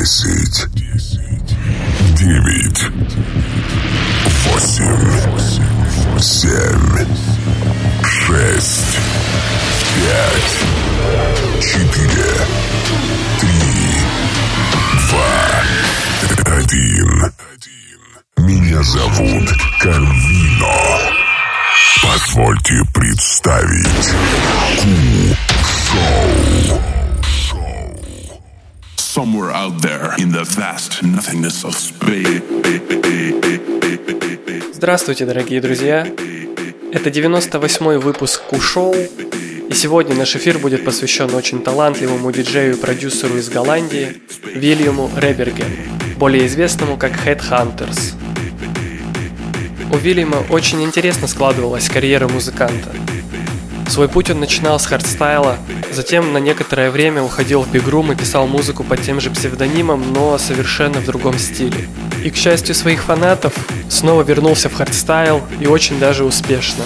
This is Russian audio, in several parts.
Десять. Девять. Восемь. Семь. Шесть. Пять. Четыре. Три. Два. Один. Меня зовут Карвино. Позвольте представить Ку-шоу. Somewhere out there in the vast nothingness of space. Здравствуйте, дорогие друзья! Это 98-й выпуск Ку-шоу, и сегодня наш эфир будет посвящен очень талантливому диджею и продюсеру из Голландии Вильяму Реберге, более известному как Headhunters. У Вильяма очень интересно складывалась карьера музыканта. Свой путь он начинал с хардстайла, затем на некоторое время уходил в бигрум и писал музыку под тем же псевдонимом, но совершенно в другом стиле. И, к счастью своих фанатов, снова вернулся в хардстайл и очень даже успешно.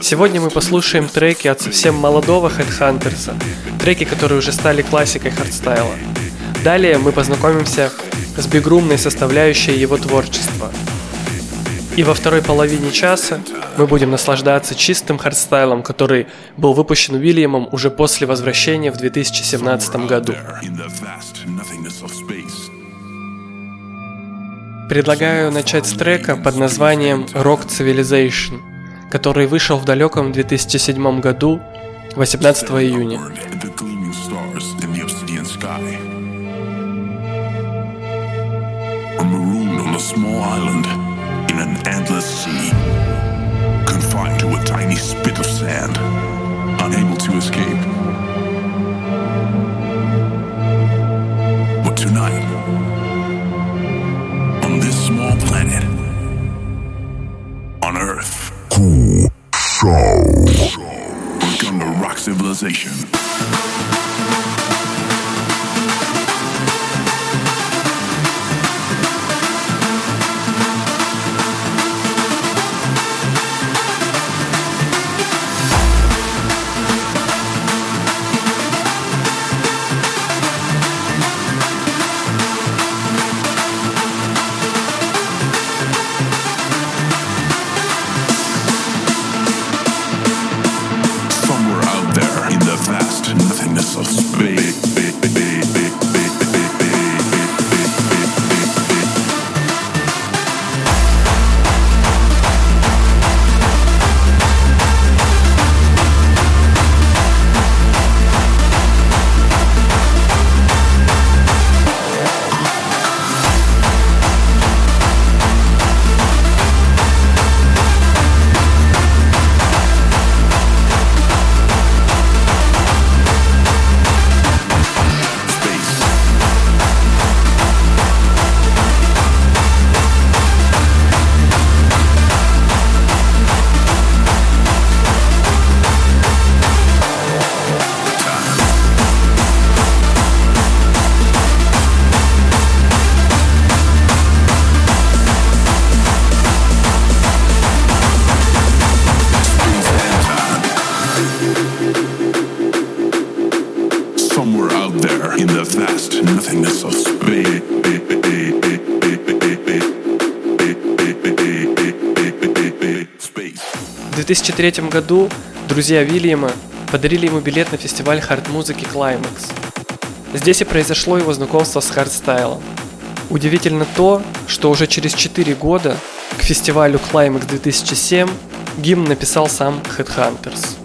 Сегодня мы послушаем треки от совсем молодого Headhunterz'а, треки, которые уже стали классикой хардстайла. Далее мы познакомимся с бигрумной составляющей его творчества – и во второй половине часа мы будем наслаждаться чистым хардстайлом, который был выпущен Уильямом уже после возвращения в 2017 году. Предлагаю начать с трека под названием Rock Civilization, который вышел в далеком 2007 году, 18 июня. a small island an endless sea, confined to a tiny spit of sand, unable to escape. But tonight, on this small planet, on Earth, cool show. we're gonna rock civilization. В 2003 году друзья Вильяма подарили ему билет на фестиваль хард-музыки Qlimax. Здесь и произошло его знакомство с хардстайлом. Удивительно то, что уже через 4 года к фестивалю Qlimax 2007 гимн написал сам Headhunterz.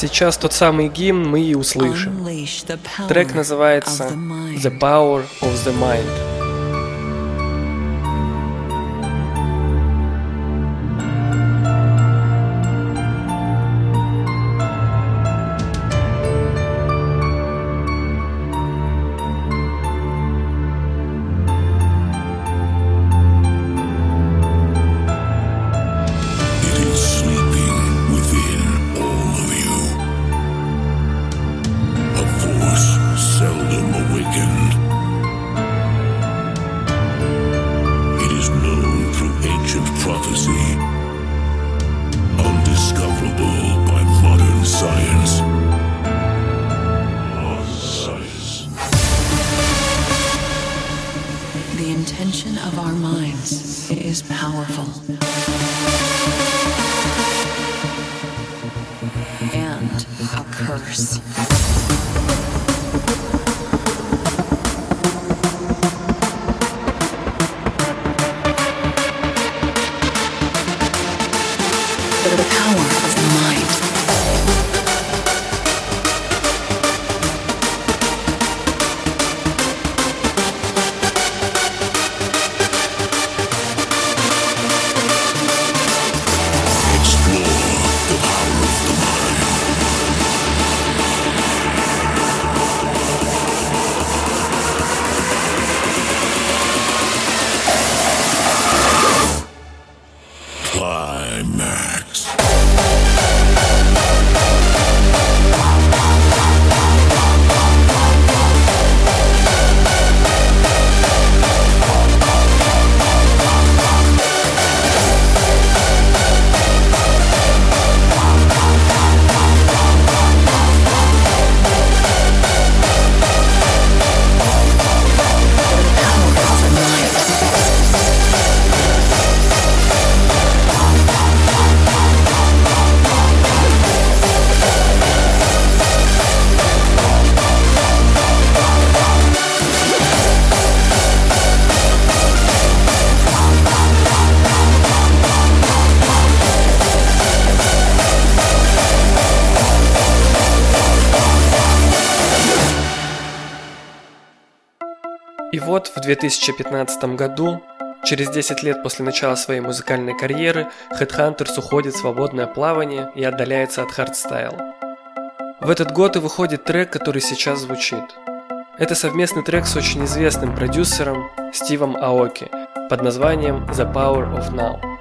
Сейчас тот самый гимн мы и услышим. Трек называется The Power of the Mind. 2015 году, через 10 лет после начала своей музыкальной карьеры, Headhunterz уходит в свободное плавание и отдаляется от хардстайл. В этот год и выходит трек, который сейчас звучит. Это совместный трек с очень известным продюсером Стивом Аоки под названием The Power of Now.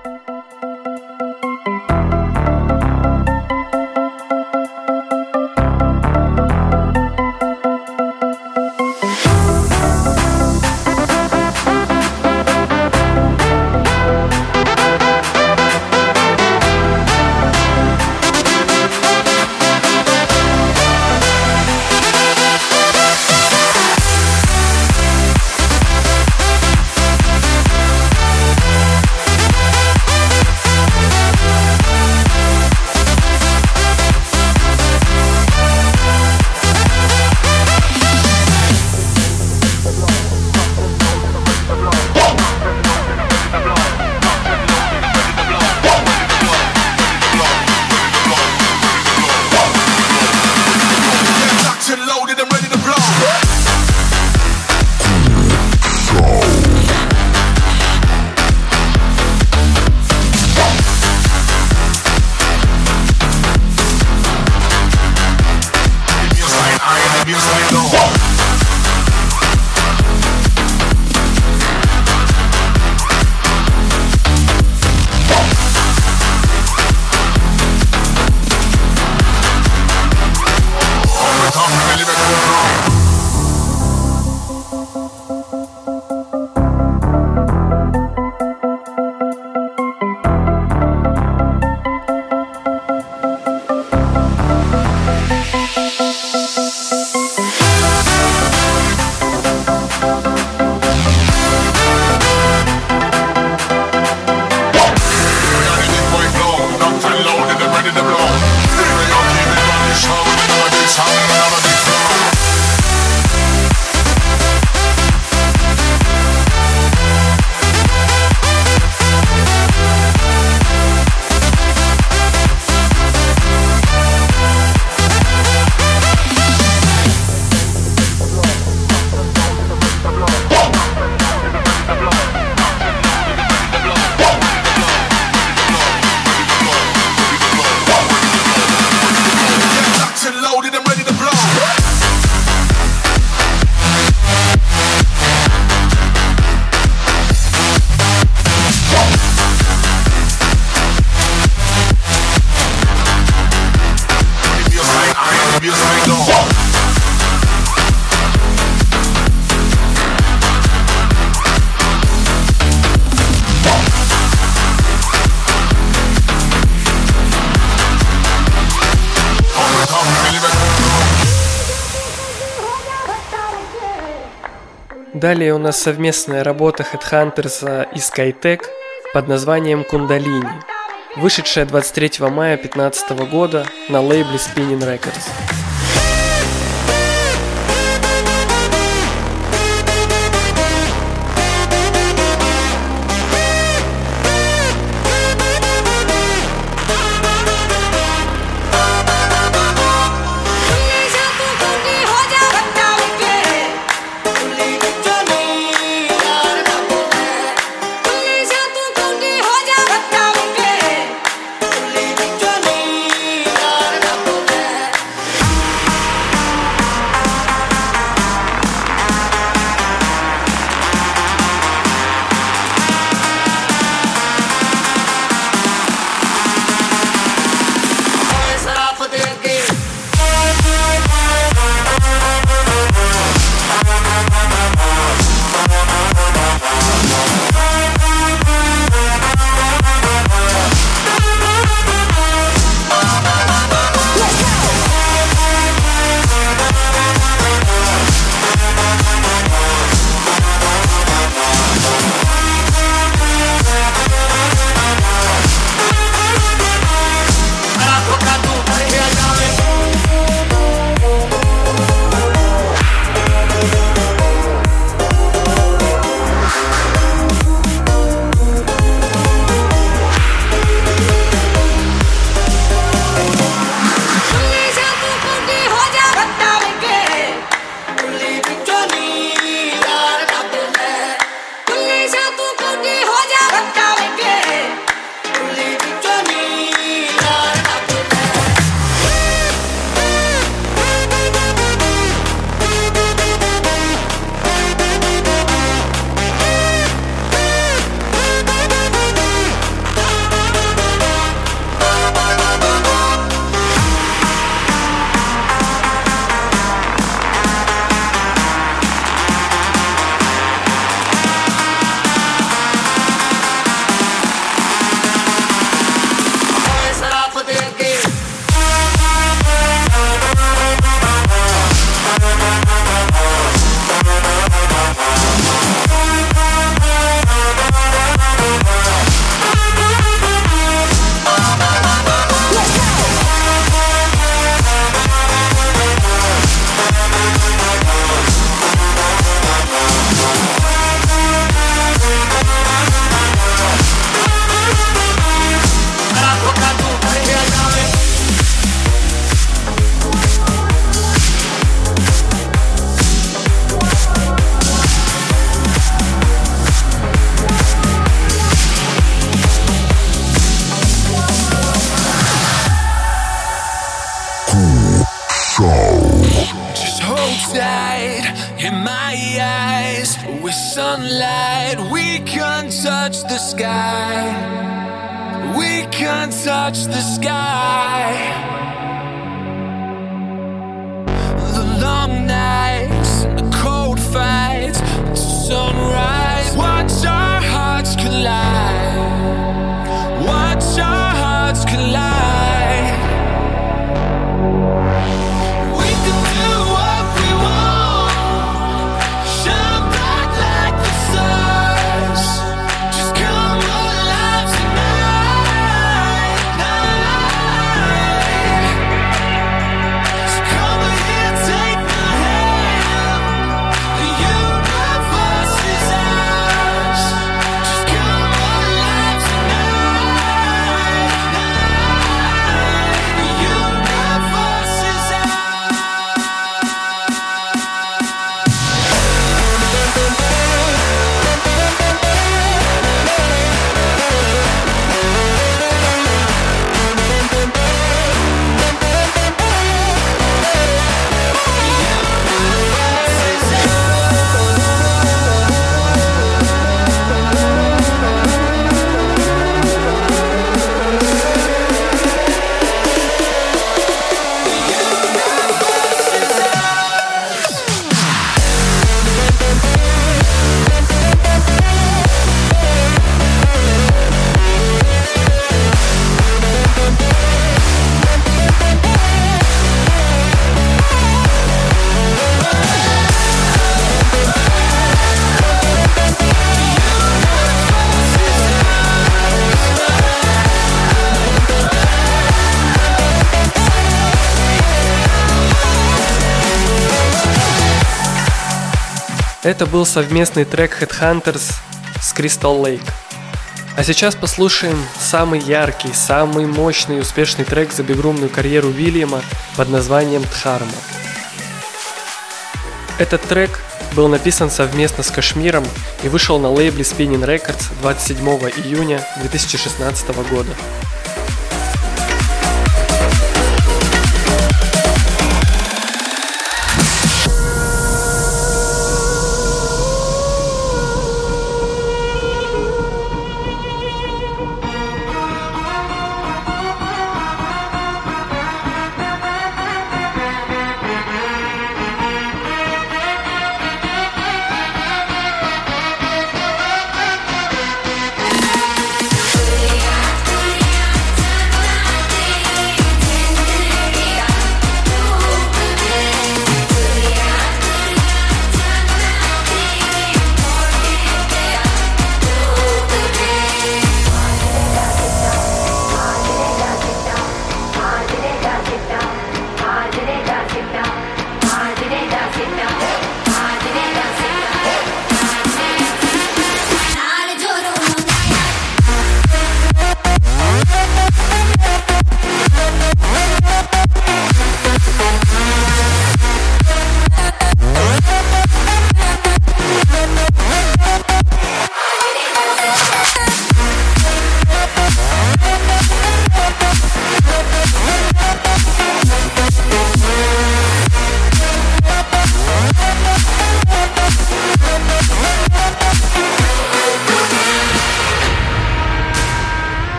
Далее у нас совместная работа Headhunters и Skytech под названием «Кундалини», вышедшая 23 мая 2015 года на лейбле Spinning Records. With sunlight, we can touch the sky. We can touch the sky. Это был совместный трек Headhunters с Crystal Lake. А сейчас послушаем самый яркий, самый мощный и успешный трек за бигрумную карьеру Вильяма под названием «Дхарма». Этот трек был написан совместно с Кашмиром и вышел на лейбле Spinning Records 27 июня 2016 года.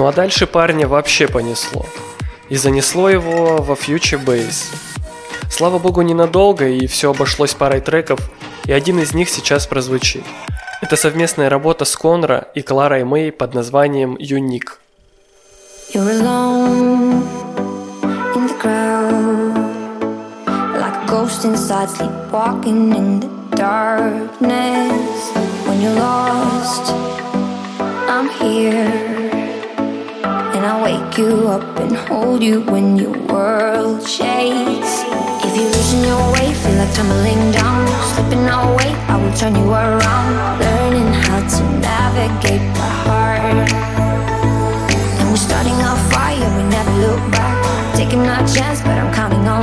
Ну а дальше парня вообще понесло. И занесло его во Future Bass. Слава богу, ненадолго, и все обошлось парой треков, и один из них сейчас прозвучит. Это совместная работа с Конра и Кларой Мэй под названием «Юник». Ghost inside, sleepwalking in the darkness. When you're lost, I'm here. And I wake you up and hold you when your world shakes. If you're losing your way, feel like tumbling down, slipping away, I will turn you around. Learning how to navigate my heart. And we're starting a fire, we never look back. Taking our chance, but I'm counting on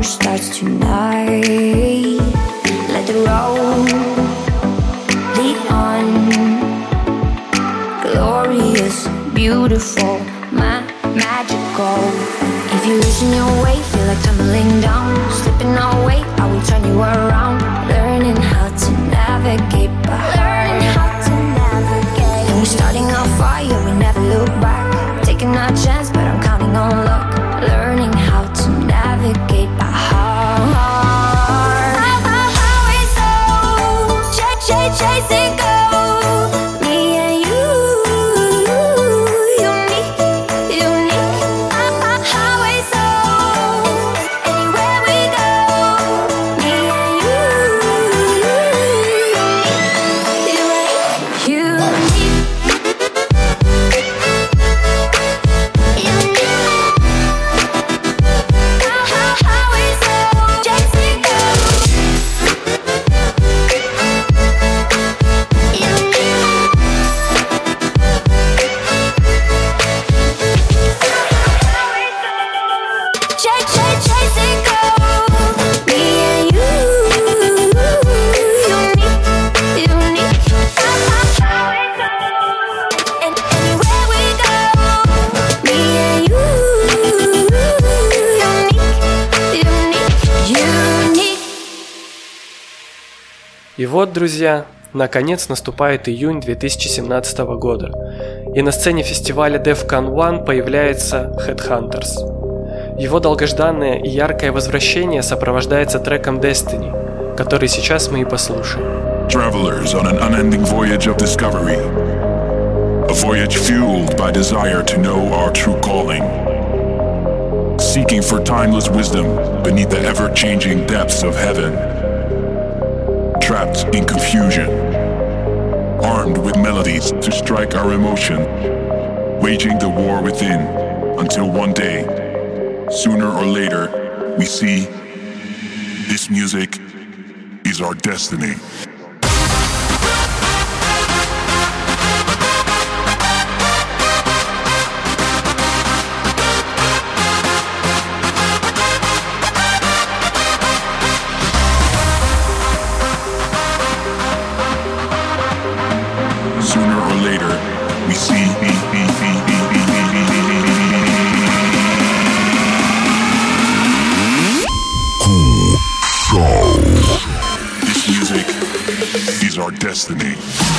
power starts tonight. Let the road lead on. Glorious, beautiful, ma- magical. If you listen your way, feel like tumbling down, slipping away. I will turn you around, learning how to navigate. By learning how to navigate. And we're starting a fire, we never look back. Taking our chance, вот, друзья, наконец наступает июнь 2017 года, и на сцене фестиваля DEFCON 1 появляется Headhunters. Его долгожданное и яркое возвращение сопровождается треком Destiny, который сейчас мы и послушаем. Seeking for timeless wisdom beneath the ever changing depths of heaven. Trapped in confusion. Armed with melodies to strike our emotion. Waging the war within until one day, sooner or later, we see this music is our destiny. Destiny.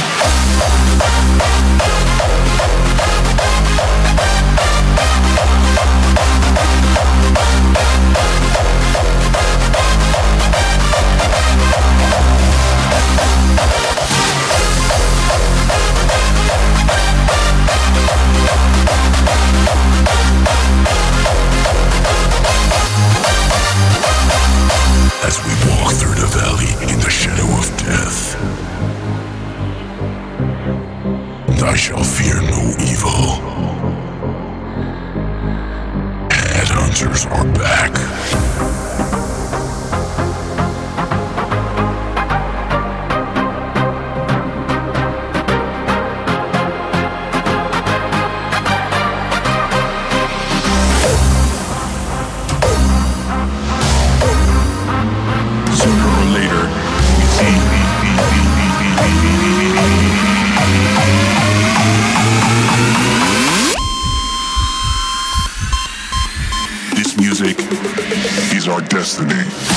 destiny.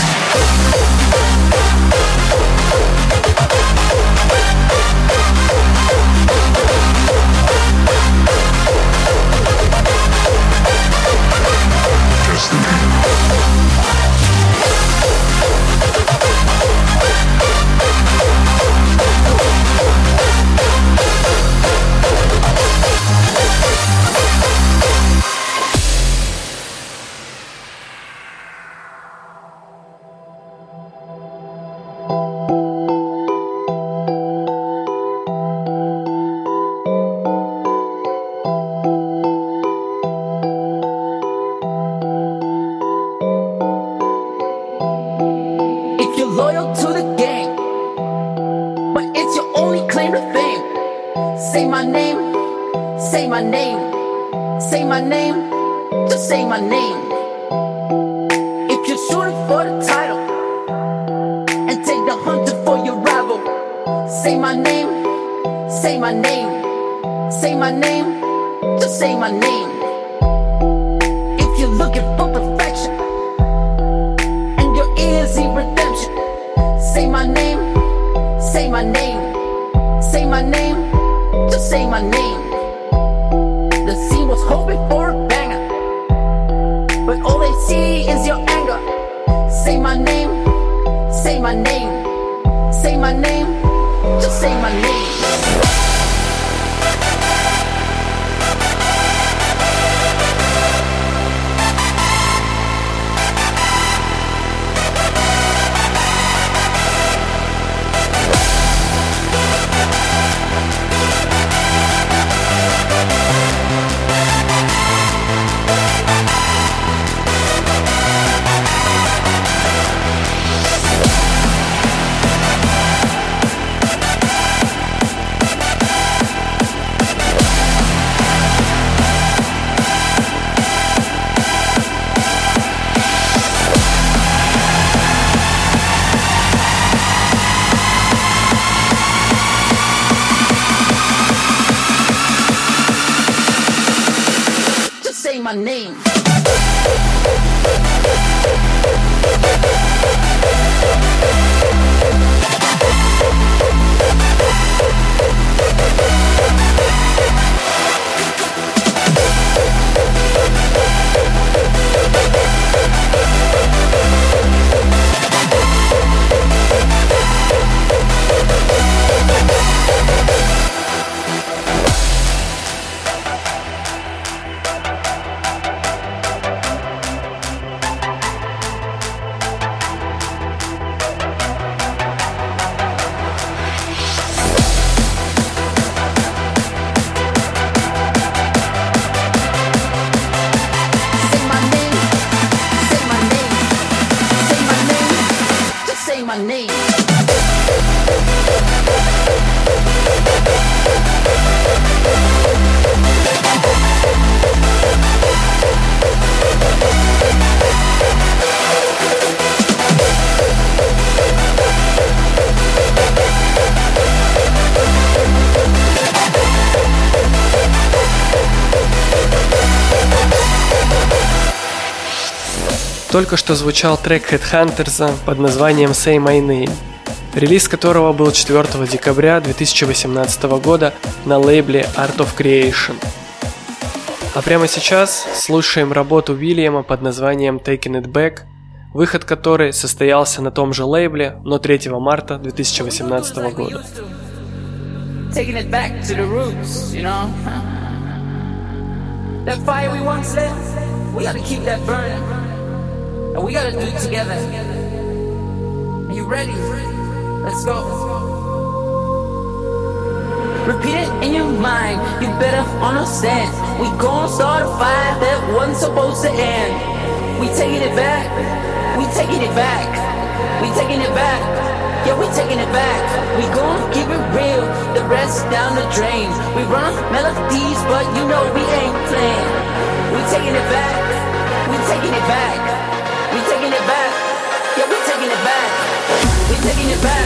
Только что звучал трек Headhunters под названием Say My Name, релиз которого был 4 декабря 2018 года на лейбле Art of Creation. А прямо сейчас слушаем работу Уильяма под названием Taking It Back, выход которой состоялся на том же лейбле, но 3 марта 2018 года. Taking it back to the roots, you know. That fire we once lit, we gotta keep that burning. And we gotta do it together. Are you ready? Let's go. Repeat it in your mind, you better understand. We gon' start a fire that wasn't supposed to end. We taking it back, we taking it back, we taking it back. Yeah, we taking it back. We gon' keep it real, the rest down the drain. We run melodies, but you know we ain't playing. We taking it back, we taking it back, taking it back,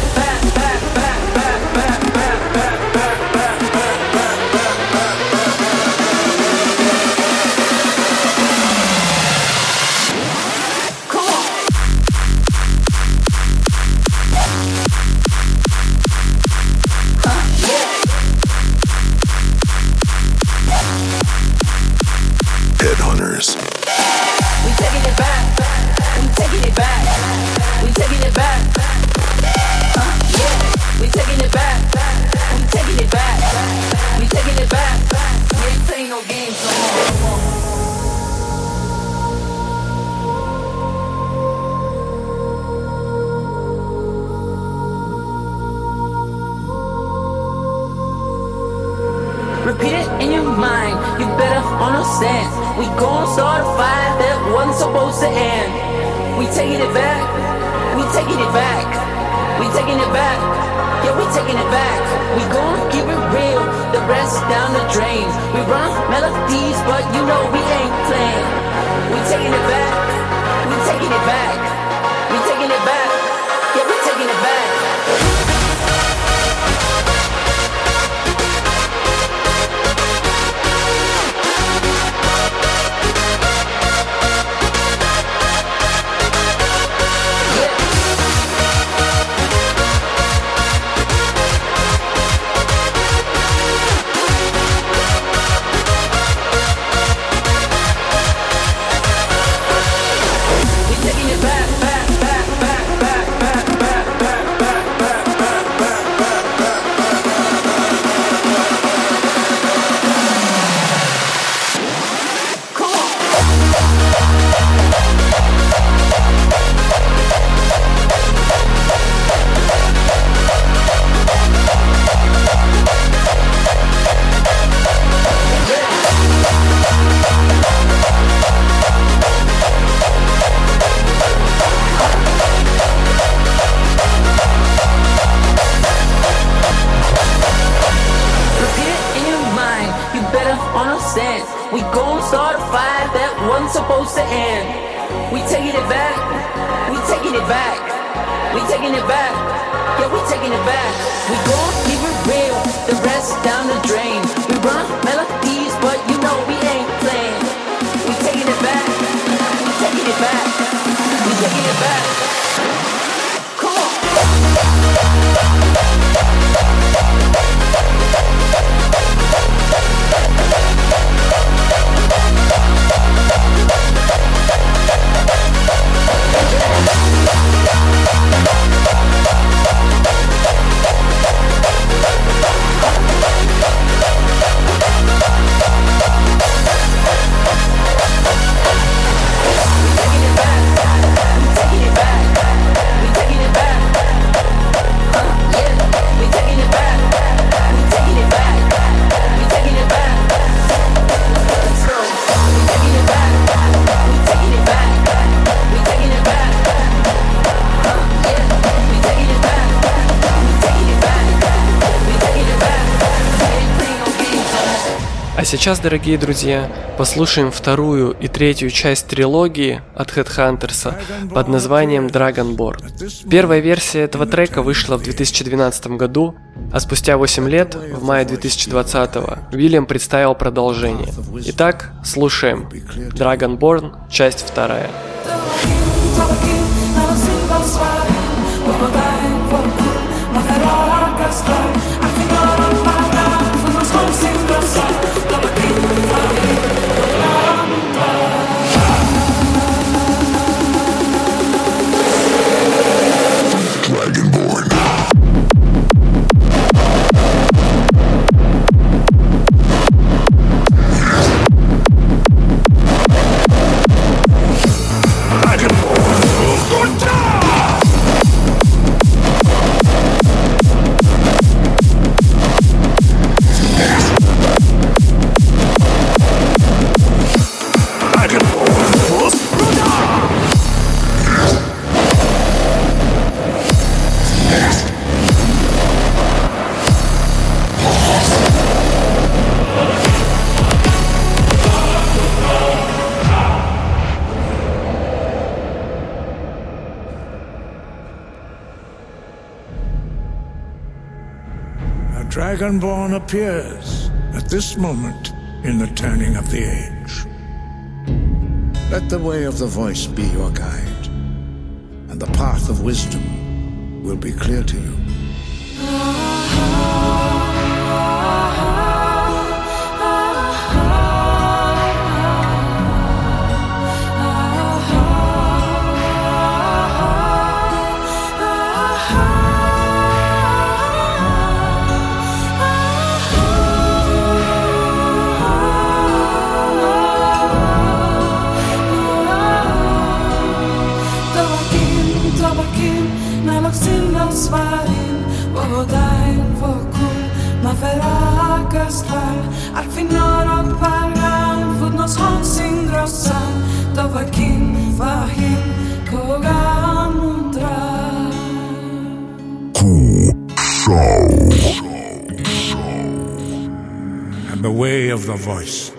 taking it back. Yeah, we taking it back. We gon' keep it real. The rest down the drain. We run melodies, but you know we ain't playing. We taking it back. We taking it back. We taking it back. Come on. А сейчас, дорогие друзья, послушаем вторую и третью часть трилогии от Headhunters под названием Dragonborn. Первая версия этого трека вышла в 2012 году, а спустя 8 лет, в мае 2020, Уильям представил продолжение. Итак, слушаем Dragonborn, часть вторая. Dragonborn. Dragonborn appears at this moment in the turning of the age. Let the way of the voice be your guide, and the path of wisdom will be clear to you. صفارين وهداين فوق of the voice.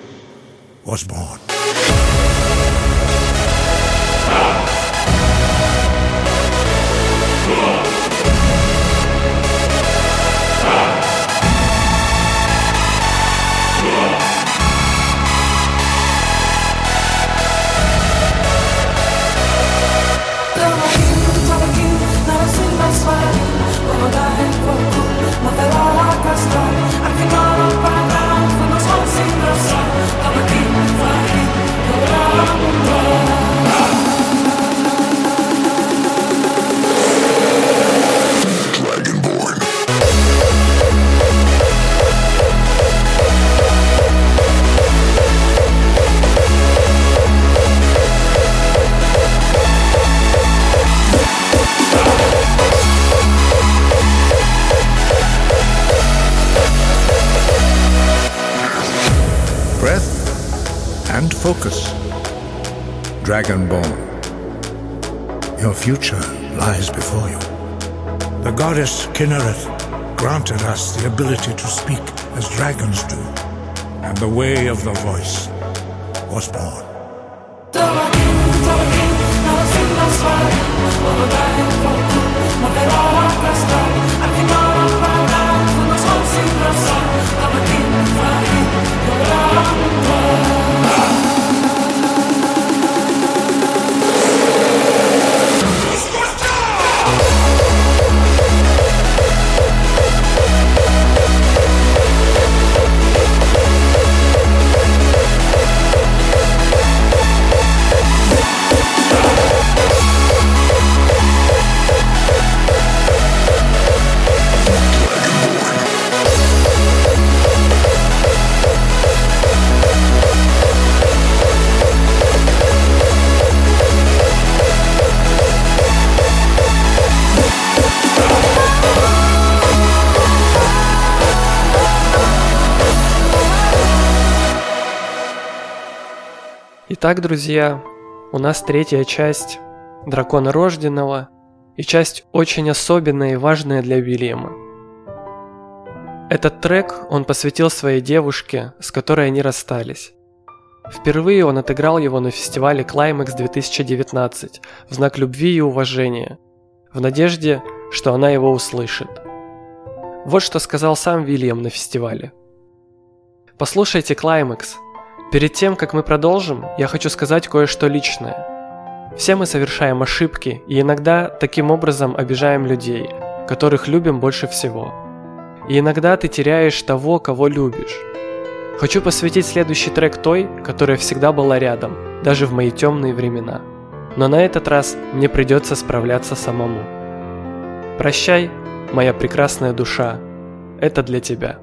Dragonborn. Your future lies before you. The goddess Kinnereth granted us the ability to speak as dragons do, and the way of the voice was born. Итак, друзья, у нас третья часть Дракона Рожденного и часть очень особенная и важная для Вильяма. Этот трек он посвятил своей девушке, с которой они расстались. Впервые он отыграл его на фестивале Climax 2019 в знак любви и уважения, в надежде, что она его услышит. Вот что сказал сам Вильям на фестивале. Послушайте Climax – Перед тем, как мы продолжим, я хочу сказать кое-что личное. Все мы совершаем ошибки и иногда таким образом обижаем людей, которых любим больше всего. И иногда ты теряешь того, кого любишь. Хочу посвятить следующий трек той, которая всегда была рядом, даже в мои темные времена. Но на этот раз мне придется справляться самому. Прощай, моя прекрасная душа, это для тебя.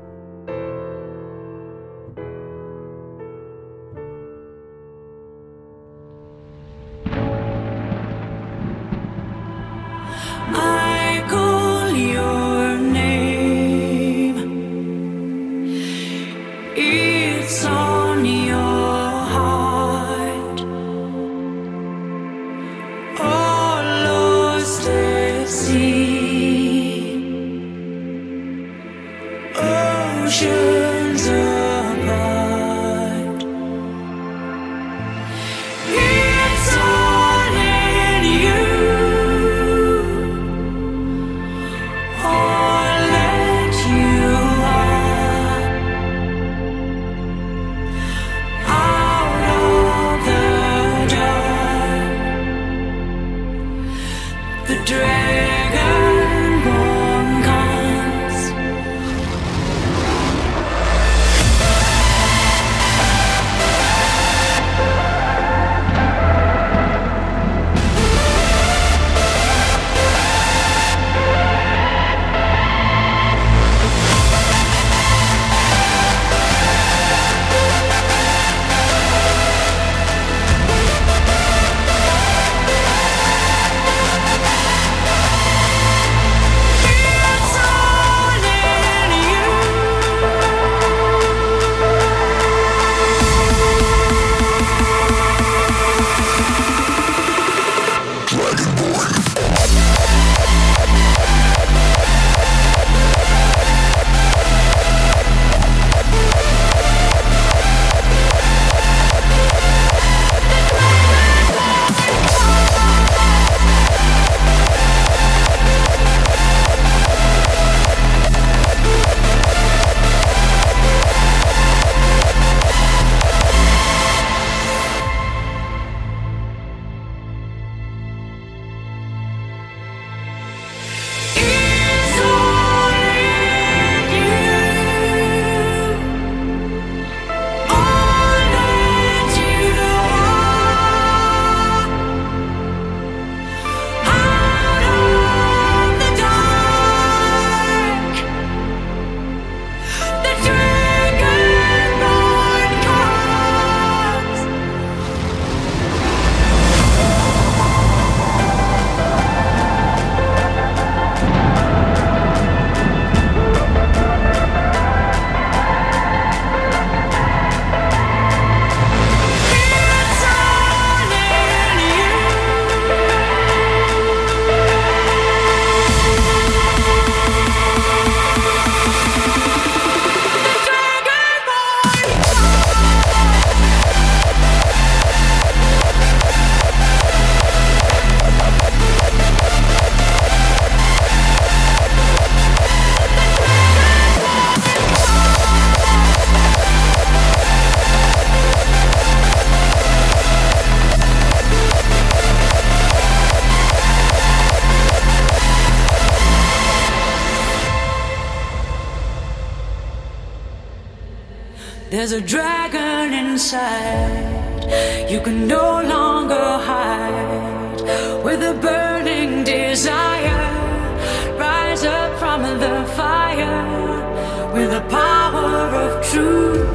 There's a dragon inside, you can no longer hide. With a burning desire, rise up from the fire. With the power of truth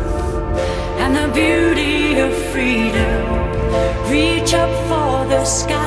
and the beauty of freedom, reach up for the sky.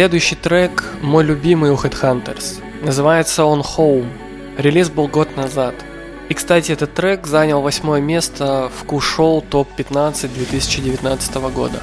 Следующий трек – мой любимый у Headhunters. Называется он Home. Релиз был год назад. И, кстати, этот трек занял восьмое место в Кушоу ТОП-15 2019 года.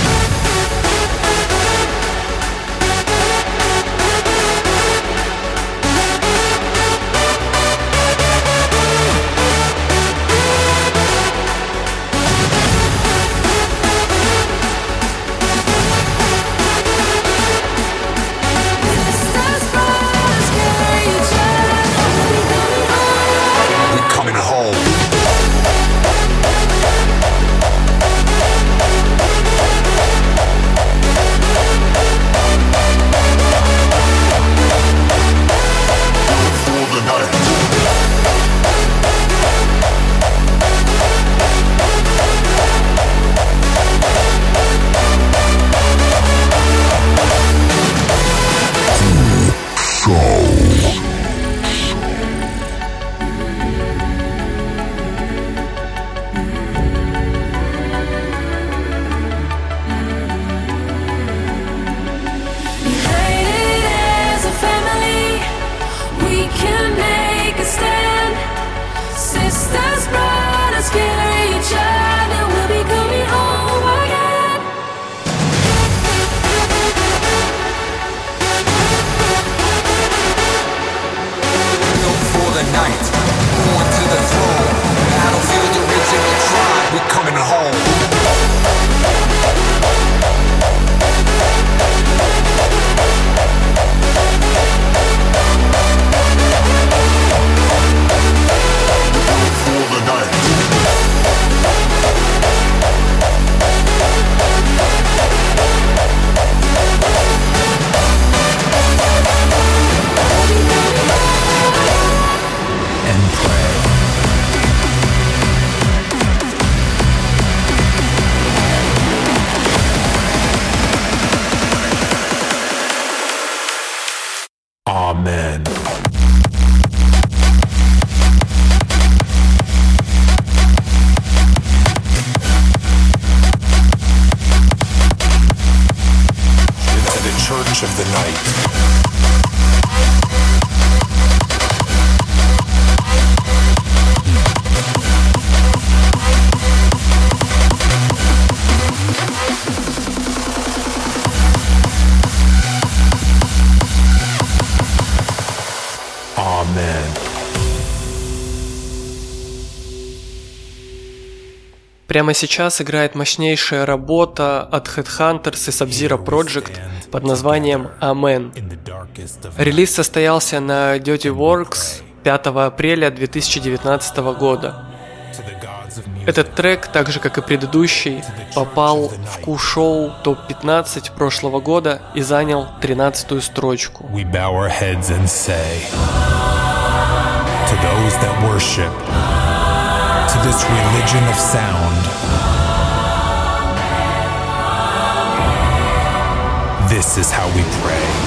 Прямо сейчас играет мощнейшая работа от Headhunters и Sub-Zero Project под названием Amen. Релиз состоялся на Dirty Works 5 апреля 2019 года. Этот трек, так же как и предыдущий, попал в Q-шоу топ-15 прошлого года и занял 13 строчку. We bow our heads and say to those that worship, this religion of sound, this is how we pray.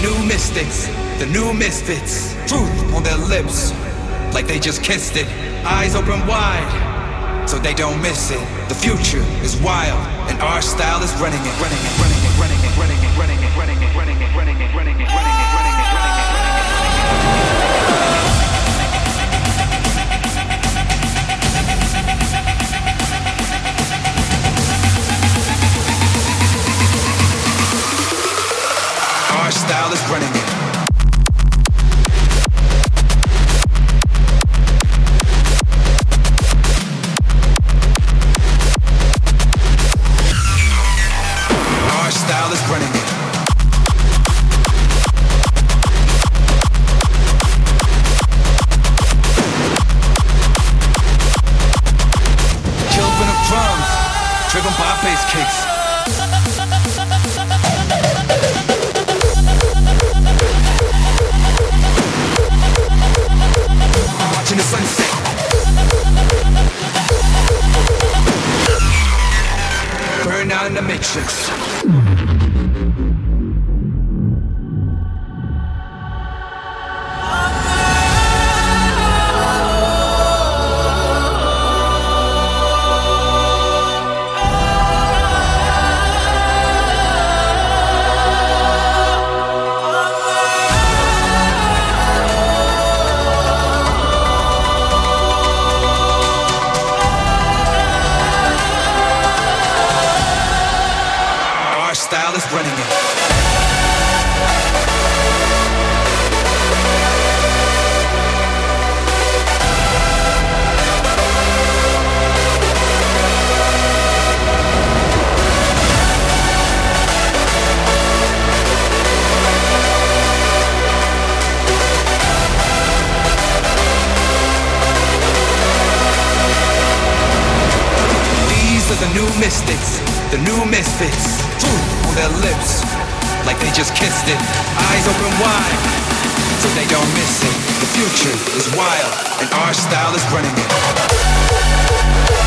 New mystics, the new misfits. Truth on their lips, like they just kissed it. Eyes open wide, so they don't miss it. The future is wild, and our style is running it, running it, running it, running it, running it, running it, running it, running it, running it, running it, running it. Style is running Truth on their lips, like they just kissed it. Eyes open wide, so they don't miss it. The future is wild, and our style is running it.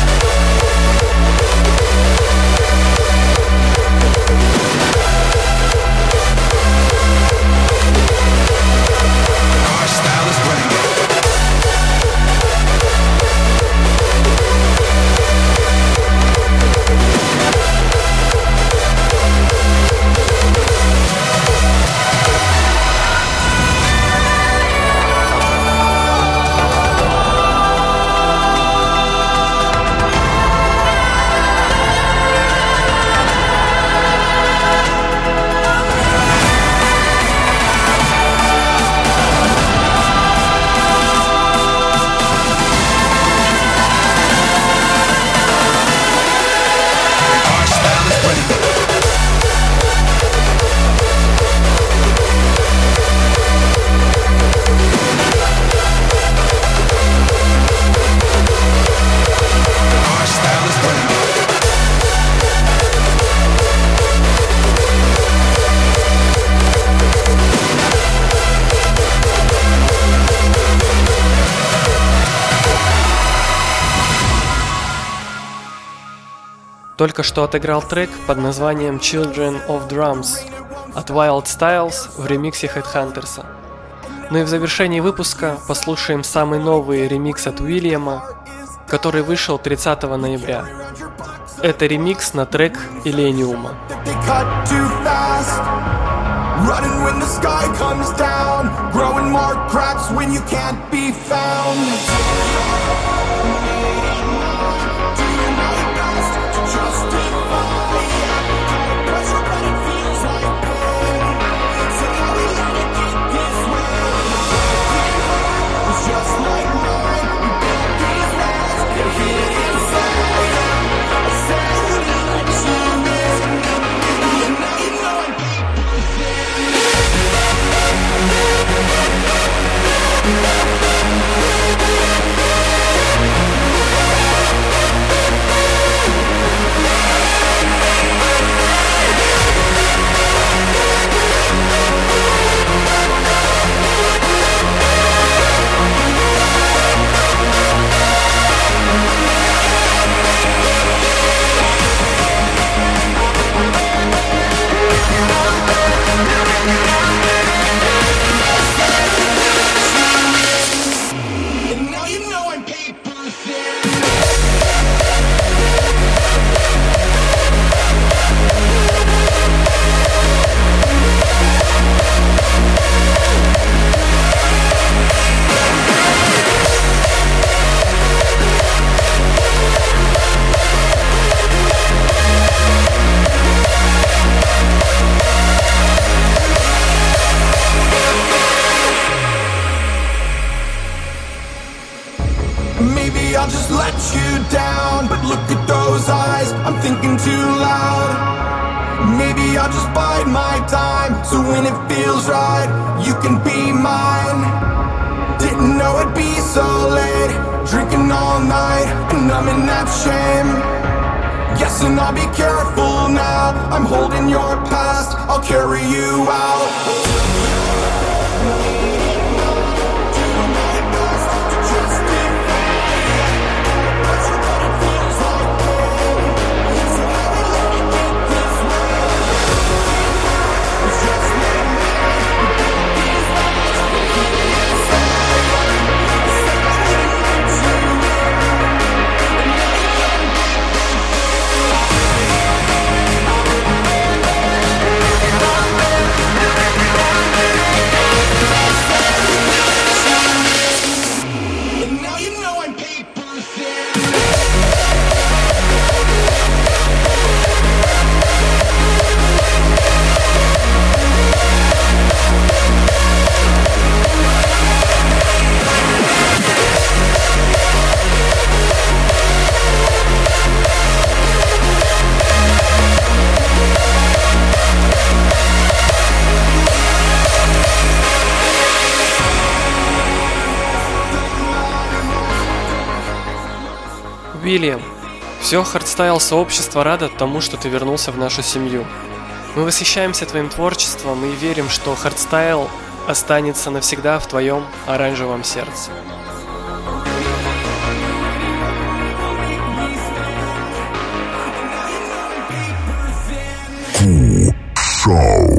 Только что отыграл трек под названием Children of Drums от Wild Styles в ремиксе Headhunters. Ну и в завершении выпуска послушаем самый новый ремикс от Уильяма, который вышел 30 ноября. Это ремикс на трек Illenium. Running when the sky comes down. Growing more cracks when you can't be found. Thinking too loud. Maybe I'll just bide my time. So when it feels right, you can be mine. Didn't know it'd be so late. Drinking all night, and I'm in that shame. Guessing I'll be careful now. I'm holding your past, I'll carry you out. Уильям, все хардстайл сообщество радо тому, что ты вернулся в нашу семью. Мы восхищаемся твоим творчеством и верим, что хардстайл останется навсегда в твоем оранжевом сердце. Show.